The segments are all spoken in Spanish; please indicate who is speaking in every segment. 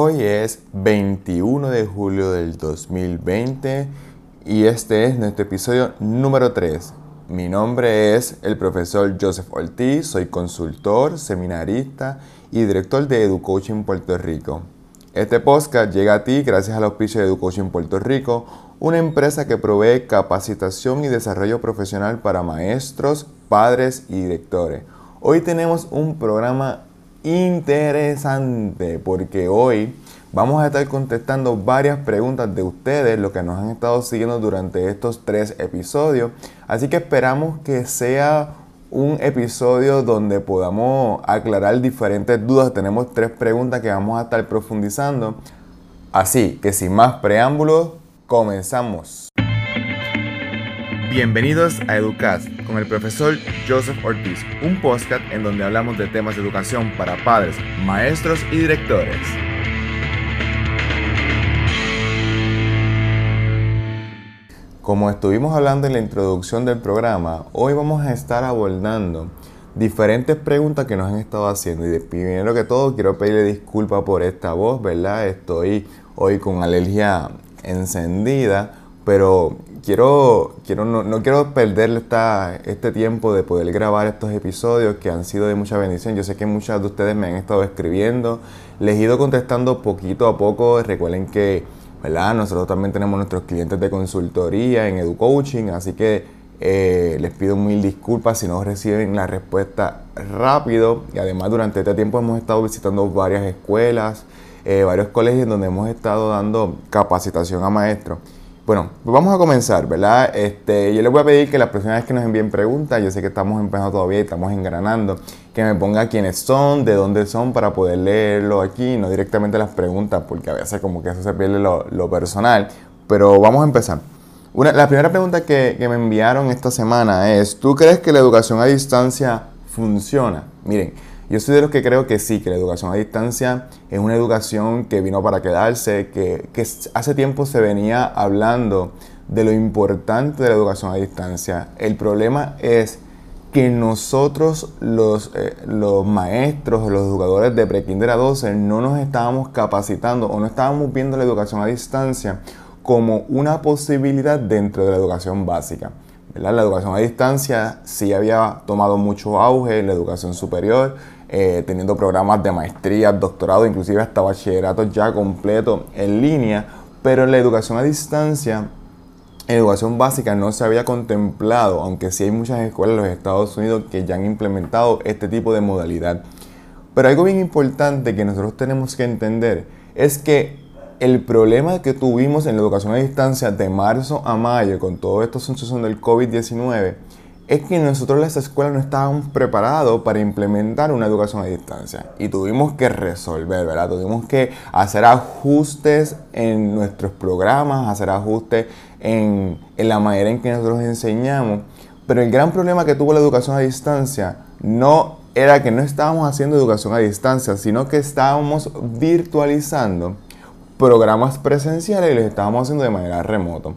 Speaker 1: Hoy es 21 de julio del 2020 y este es nuestro episodio número 3. Mi nombre es el profesor Joseph Ortiz, soy consultor, seminarista y director de EduCoaching Puerto Rico. Este podcast llega a ti gracias al auspicio de EduCoaching Puerto Rico, una empresa que provee capacitación y desarrollo profesional para maestros, padres y directores. Hoy tenemos un programa interesante porque hoy vamos a estar contestando varias preguntas de ustedes, lo que nos han estado siguiendo durante estos tres episodios. Así que esperamos que sea un episodio donde podamos aclarar diferentes dudas. Tenemos tres preguntas que vamos a estar profundizando. Así que sin más preámbulos, comenzamos. Bienvenidos a Educast con el profesor Joseph Ortiz, un podcast en donde hablamos de temas de educación para padres, maestros y directores. Como estuvimos hablando en la introducción del programa, hoy vamos a estar abordando diferentes preguntas que nos han estado haciendo. Y primero que todo, quiero pedirle disculpas por esta voz, ¿verdad? Estoy hoy con alergia encendida, pero quiero, quiero no, quiero perder esta, este tiempo de poder grabar estos episodios que han sido de mucha bendición. Yo sé que muchas de ustedes me han estado escribiendo, les he ido contestando poquito a poco. Recuerden que ¿verdad? nosotros también tenemos nuestros clientes de consultoría en EduCoaching, así que eh, les pido mil disculpas si no reciben la respuesta rápido. Y además durante este tiempo hemos estado visitando varias escuelas, eh, varios colegios donde hemos estado dando capacitación a maestros. Bueno, pues vamos a comenzar, ¿verdad? Este, yo les voy a pedir que las personas que nos envíen preguntas, yo sé que estamos empezando todavía y estamos engranando, que me pongan quiénes son, de dónde son, para poder leerlo aquí, no directamente las preguntas, porque a veces como que eso se pierde lo, personal. Pero vamos a empezar. La primera pregunta que me enviaron esta semana es, ¿tú crees que la educación a distancia funciona? Miren, yo soy de los que creo que sí, que la educación a distancia es una educación que vino para quedarse, que, hace tiempo se venía hablando de lo importante de la educación a distancia. El problema es que nosotros los, eh, los maestros, los educadores de prekinder a 12 no nos estábamos capacitando o no estábamos viendo la educación a distancia como una posibilidad dentro de la educación básica. La educación a distancia sí había tomado mucho auge en la educación superior, eh, teniendo programas de maestría, doctorado, inclusive hasta bachillerato ya completo en línea, pero la educación a distancia, educación básica no se había contemplado, aunque sí hay muchas escuelas en los Estados Unidos que ya han implementado este tipo de modalidad. Pero algo bien importante que nosotros tenemos que entender es que el problema que tuvimos en la educación a distancia de marzo a mayo con todo esto suceso del COVID-19 es que nosotros las escuelas no estábamos preparados para implementar una educación a distancia y tuvimos que resolver, ¿verdad? Tuvimos que hacer ajustes en nuestros programas, hacer ajustes en, en la manera en que nosotros enseñamos. Pero el gran problema que tuvo la educación a distancia no era que no estábamos haciendo educación a distancia, sino que estábamos virtualizando programas presenciales y los estábamos haciendo de manera remota.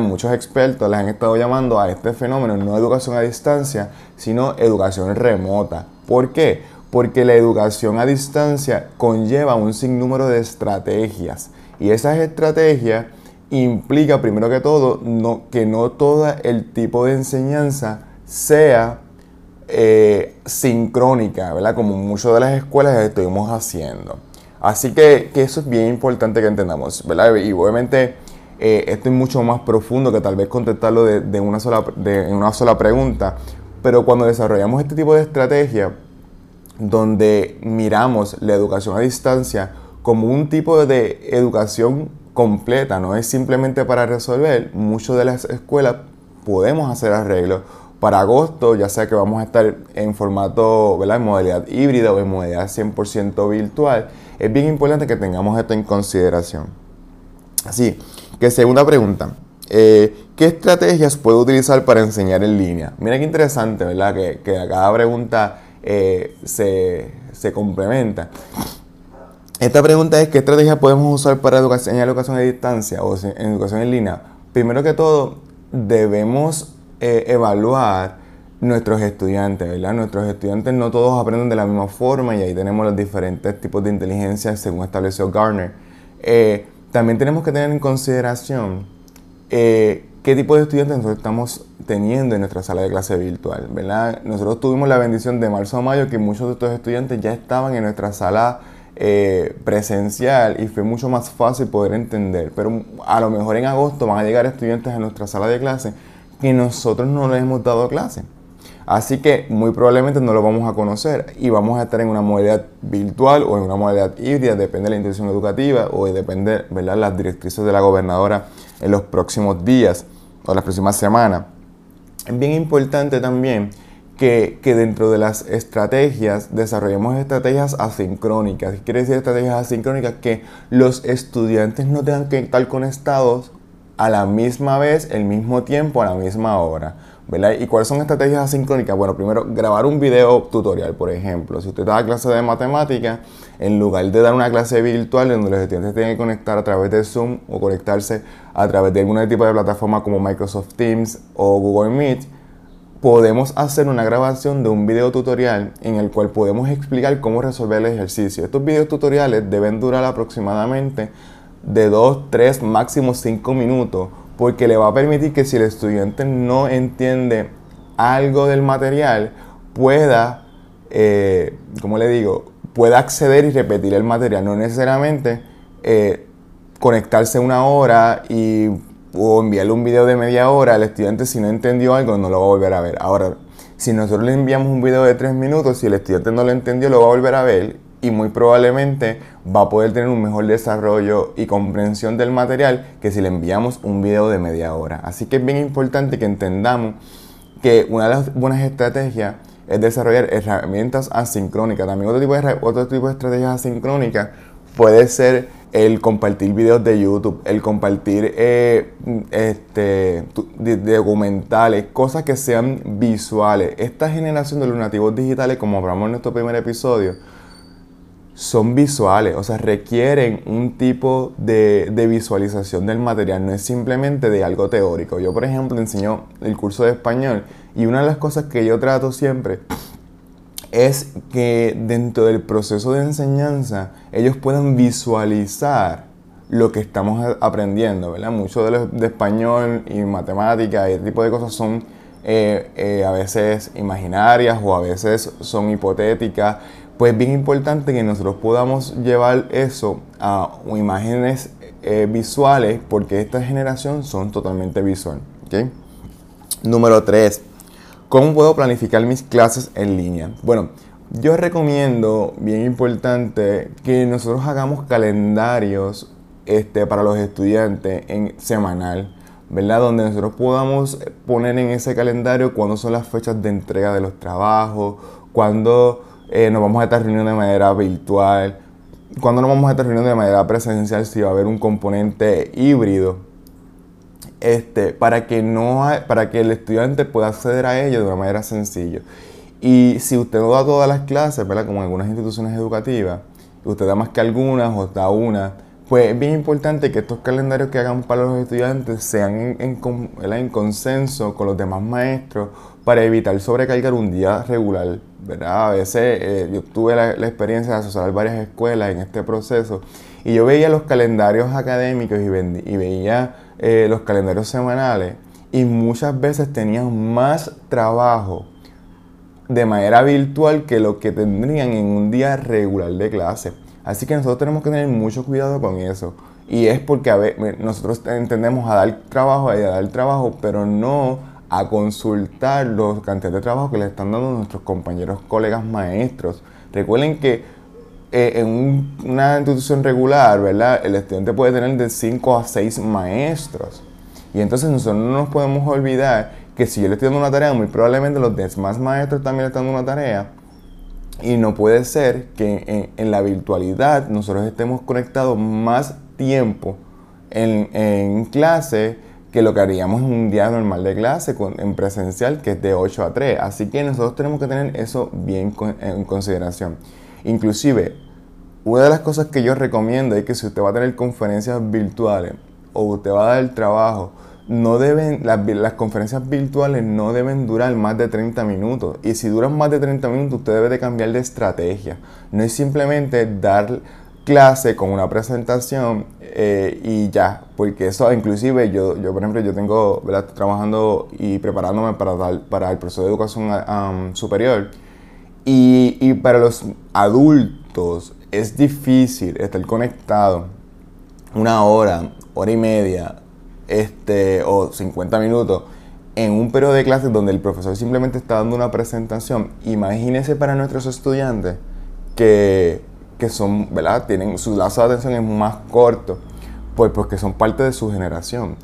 Speaker 1: Muchos expertos les han estado llamando a este fenómeno no educación a distancia, sino educación remota. ¿Por qué? Porque la educación a distancia conlleva un sinnúmero de estrategias y esas estrategias implica primero que todo que no todo el tipo de enseñanza sea eh, sincrónica, ¿verdad? Como muchas de las escuelas estuvimos haciendo. Así que, que, eso es bien importante que entendamos, ¿verdad? Y obviamente eh, esto es mucho más profundo que tal vez contestarlo de, una, sola, de una sola pregunta. Pero cuando desarrollamos este tipo de estrategia, donde miramos la educación a distancia como un tipo de educación completa, no es simplemente para resolver, muchas de las escuelas podemos hacer arreglos para agosto, ya sea que vamos a estar en formato, ¿verdad? en modalidad híbrida o en modalidad 100% virtual, es bien importante que tengamos esto en consideración. Así, que segunda pregunta. Eh, ¿Qué estrategias puedo utilizar para enseñar en línea? Mira qué interesante, ¿verdad? Que, que cada pregunta eh, se, se, complementa. Esta pregunta es, ¿qué estrategias podemos usar para enseñar educación a distancia o en educación en línea? Primero que todo, debemos eh, evaluar nuestros estudiantes, ¿verdad? Nuestros estudiantes no todos aprenden de la misma forma y ahí tenemos los diferentes tipos de inteligencia según estableció Garner. Eh, también tenemos que tener en consideración eh, qué tipo de estudiantes nosotros estamos teniendo en nuestra sala de clase virtual, ¿verdad? Nosotros tuvimos la bendición de marzo a mayo que muchos de estos estudiantes ya estaban en nuestra sala eh, presencial y fue mucho más fácil poder entender, pero a lo mejor en agosto van a llegar estudiantes a nuestra sala de clase que nosotros no les hemos dado clase. Así que muy probablemente no lo vamos a conocer y vamos a estar en una modalidad virtual o en una modalidad híbrida, depende de la institución educativa o depende de las directrices de la gobernadora en los próximos días o las próximas semanas. Es bien importante también que, que, dentro de las estrategias desarrollemos estrategias asincrónicas. ¿Qué quiere decir estrategias asincrónicas? Que los estudiantes no tengan que estar conectados a la misma vez, el mismo tiempo, a la misma hora. ¿Y cuáles son estrategias asincrónicas? Bueno, primero, grabar un video tutorial, por ejemplo. Si usted da clase de matemática, en lugar de dar una clase virtual donde los estudiantes tienen que conectar a través de Zoom o conectarse a través de algún tipo de plataforma como Microsoft Teams o Google Meet, podemos hacer una grabación de un video tutorial en el cual podemos explicar cómo resolver el ejercicio. Estos videos tutoriales deben durar aproximadamente de 2, 3, máximo 5 minutos porque le va a permitir que si el estudiante no entiende algo del material, pueda, eh, le digo, pueda acceder y repetir el material, no necesariamente eh, conectarse una hora y, o enviarle un video de media hora. Al estudiante si no entendió algo, no lo va a volver a ver. Ahora, si nosotros le enviamos un video de tres minutos, si el estudiante no lo entendió, lo va a volver a ver y muy probablemente va a poder tener un mejor desarrollo y comprensión del material que si le enviamos un video de media hora. Así que es bien importante que entendamos que una de las buenas estrategias es desarrollar herramientas asincrónicas. También otro tipo de, otro tipo de estrategias asincrónicas puede ser el compartir videos de YouTube, el compartir eh, este, documentales, cosas que sean visuales. Esta generación de los nativos digitales, como hablamos en nuestro primer episodio, son visuales, o sea, requieren un tipo de, visualización del material, no es simplemente de algo teórico. Yo, por ejemplo, enseño el curso de español y una de las cosas que yo trato siempre es que dentro del proceso de enseñanza ellos puedan visualizar lo que estamos aprendiendo, ¿verdad? Mucho de, de español y matemática y ese tipo de cosas son eh, eh, a veces imaginarias o a veces son hipotéticas pues es bien importante que nosotros podamos llevar eso a imágenes eh, visuales porque esta generación son totalmente visual. Número 3. ¿Cómo puedo planificar mis clases en línea? Bueno, yo recomiendo, bien importante, que nosotros hagamos calendarios este, para los estudiantes en semanal, ¿verdad? Donde nosotros podamos poner en ese calendario cuándo son las fechas de entrega de los trabajos, cuándo eh, nos vamos a estar reuniendo de manera virtual, cuando nos vamos a estar reuniendo de manera presencial, si va a haber un componente híbrido, este, para, que no para que el estudiante pueda acceder a ello de una manera sencilla. Y si usted no da todas las clases, como en algunas instituciones educativas, usted da más que algunas o da una, pues es bien importante que estos calendarios que hagan para los estudiantes sean en, en consenso con los demás maestros para evitar sobrecargar un día regular, ¿verdad? A veces eh, yo tuve la, experiencia de asociar varias escuelas en este proceso y yo veía los calendarios académicos y, veía eh, los calendarios semanales y muchas veces tenían más trabajo de manera virtual que lo que tendrían en un día regular de clase. Así que nosotros tenemos que tener mucho cuidado con eso. Y es porque nosotros entendemos a dar trabajo, a dar trabajo, pero no a consultar los cantidades de trabajo que le están dando nuestros compañeros, colegas, maestros. Recuerden que eh, en una institución regular, ¿verdad? El estudiante puede tener de 5 a 6 maestros. Y entonces nosotros no nos podemos olvidar que si yo le estoy dando una tarea, muy probablemente los demás maestros también le están dando una tarea. Y no puede ser que en, en la virtualidad nosotros estemos conectados más tiempo en clase que lo que haríamos en un día normal de clase en presencial, que es de 8 a 3. Así que nosotros tenemos que tener eso bien en consideración. Inclusive, una de las cosas que yo recomiendo es que si usted va a tener conferencias virtuales o usted va a dar el trabajo no deben, las, conferencias virtuales no deben durar más de 30 minutos. Y si duran más de 30 minutos, usted debe de cambiar de estrategia. No es simplemente dar clase con una presentación eh, y ya, porque eso inclusive yo, yo por ejemplo, yo tengo, trabajando y preparándome para, para el proceso de educación um, superior y, y, para los adultos es difícil estar conectado una hora, hora y media, este, o 50 minutos en un periodo de clases donde el profesor simplemente está dando una presentación. Imagínese para nuestros estudiantes que que son, ¿verdad? Tienen su lazo de atención es más corto, pues porque son parte de su generación.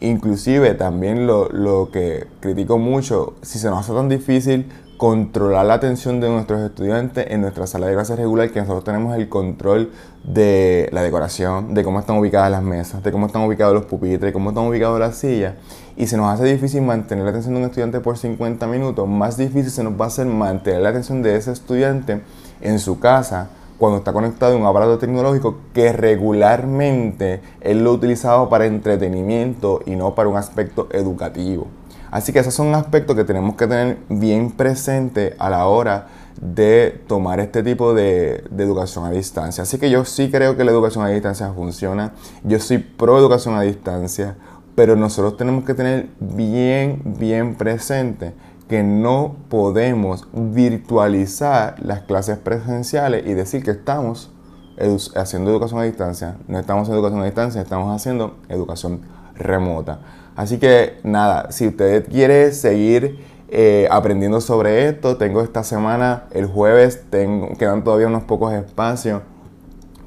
Speaker 1: Inclusive también lo, lo que critico mucho, si se nos hace tan difícil controlar la atención de nuestros estudiantes en nuestra sala de clases regular, que nosotros tenemos el control de la decoración, de cómo están ubicadas las mesas, de cómo están ubicados los pupitres, de cómo están ubicadas las sillas, y se nos hace difícil mantener la atención de un estudiante por 50 minutos, más difícil se nos va a hacer mantener la atención de ese estudiante en su casa cuando está conectado a un aparato tecnológico que regularmente él lo utilizado para entretenimiento y no para un aspecto educativo. Así que esos son aspectos que tenemos que tener bien presente a la hora de tomar este tipo de, de, educación a distancia. Así que yo sí creo que la educación a distancia funciona. Yo soy pro educación a distancia, pero nosotros tenemos que tener bien, bien presente que no podemos virtualizar las clases presenciales y decir que estamos haciendo educación a distancia. No estamos haciendo educación a distancia, estamos haciendo educación remota. Así que nada, si usted quiere seguir eh, aprendiendo sobre esto, tengo esta semana, el jueves, tengo, quedan todavía unos pocos espacios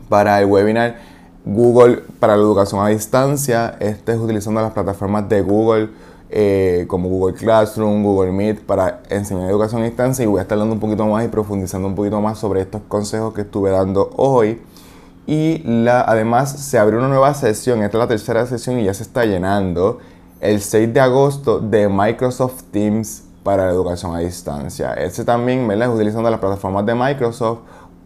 Speaker 1: para el webinar Google para la educación a distancia. Este es utilizando las plataformas de Google eh, como Google Classroom, Google Meet para enseñar educación a distancia y voy a estar dando un poquito más y profundizando un poquito más sobre estos consejos que estuve dando hoy. Y la, además se abrió una nueva sesión, esta es la tercera sesión y ya se está llenando, el 6 de agosto de Microsoft Teams para la educación a distancia. Este también me es utilizando las plataformas de Microsoft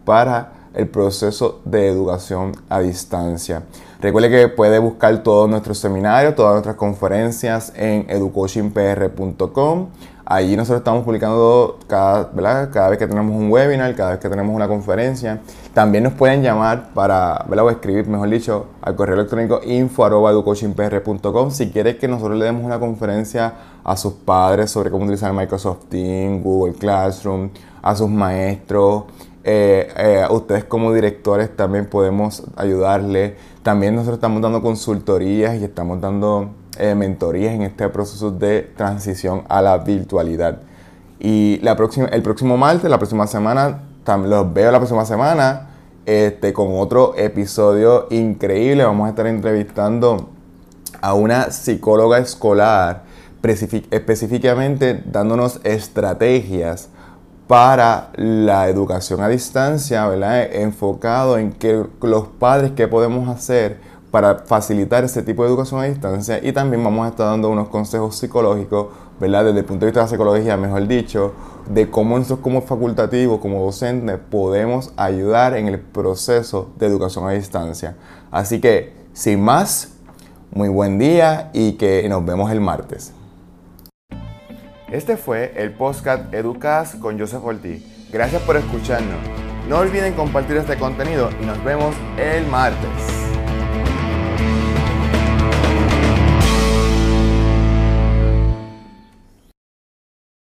Speaker 1: para el proceso de educación a distancia. Recuerde que puede buscar todos nuestros seminarios, todas nuestras conferencias en educoachingpr.com. Allí nosotros estamos publicando cada, cada vez que tenemos un webinar, cada vez que tenemos una conferencia. También nos pueden llamar para, o escribir, mejor dicho, al correo electrónico info.educoachingpr.com si quieres que nosotros le demos una conferencia a sus padres sobre cómo utilizar Microsoft Teams, Google Classroom, a sus maestros, eh, eh, ustedes como directores también podemos ayudarle. También nosotros estamos dando consultorías y estamos dando eh, mentorías en este proceso de transición a la virtualidad. Y la próxima, el próximo martes, la próxima semana, los veo la próxima semana este, con otro episodio increíble. Vamos a estar entrevistando a una psicóloga escolar, específicamente dándonos estrategias para la educación a distancia, ¿verdad? Enfocado en que los padres, qué podemos hacer para facilitar ese tipo de educación a distancia y también vamos a estar dando unos consejos psicológicos, ¿verdad? Desde el punto de vista de la psicología, mejor dicho, de cómo nosotros como facultativos, como docentes, podemos ayudar en el proceso de educación a distancia. Así que, sin más, muy buen día y que nos vemos el martes. Este fue el podcast Educas con Joseph Ortiz. Gracias por escucharnos. No olviden compartir este contenido y nos vemos el martes.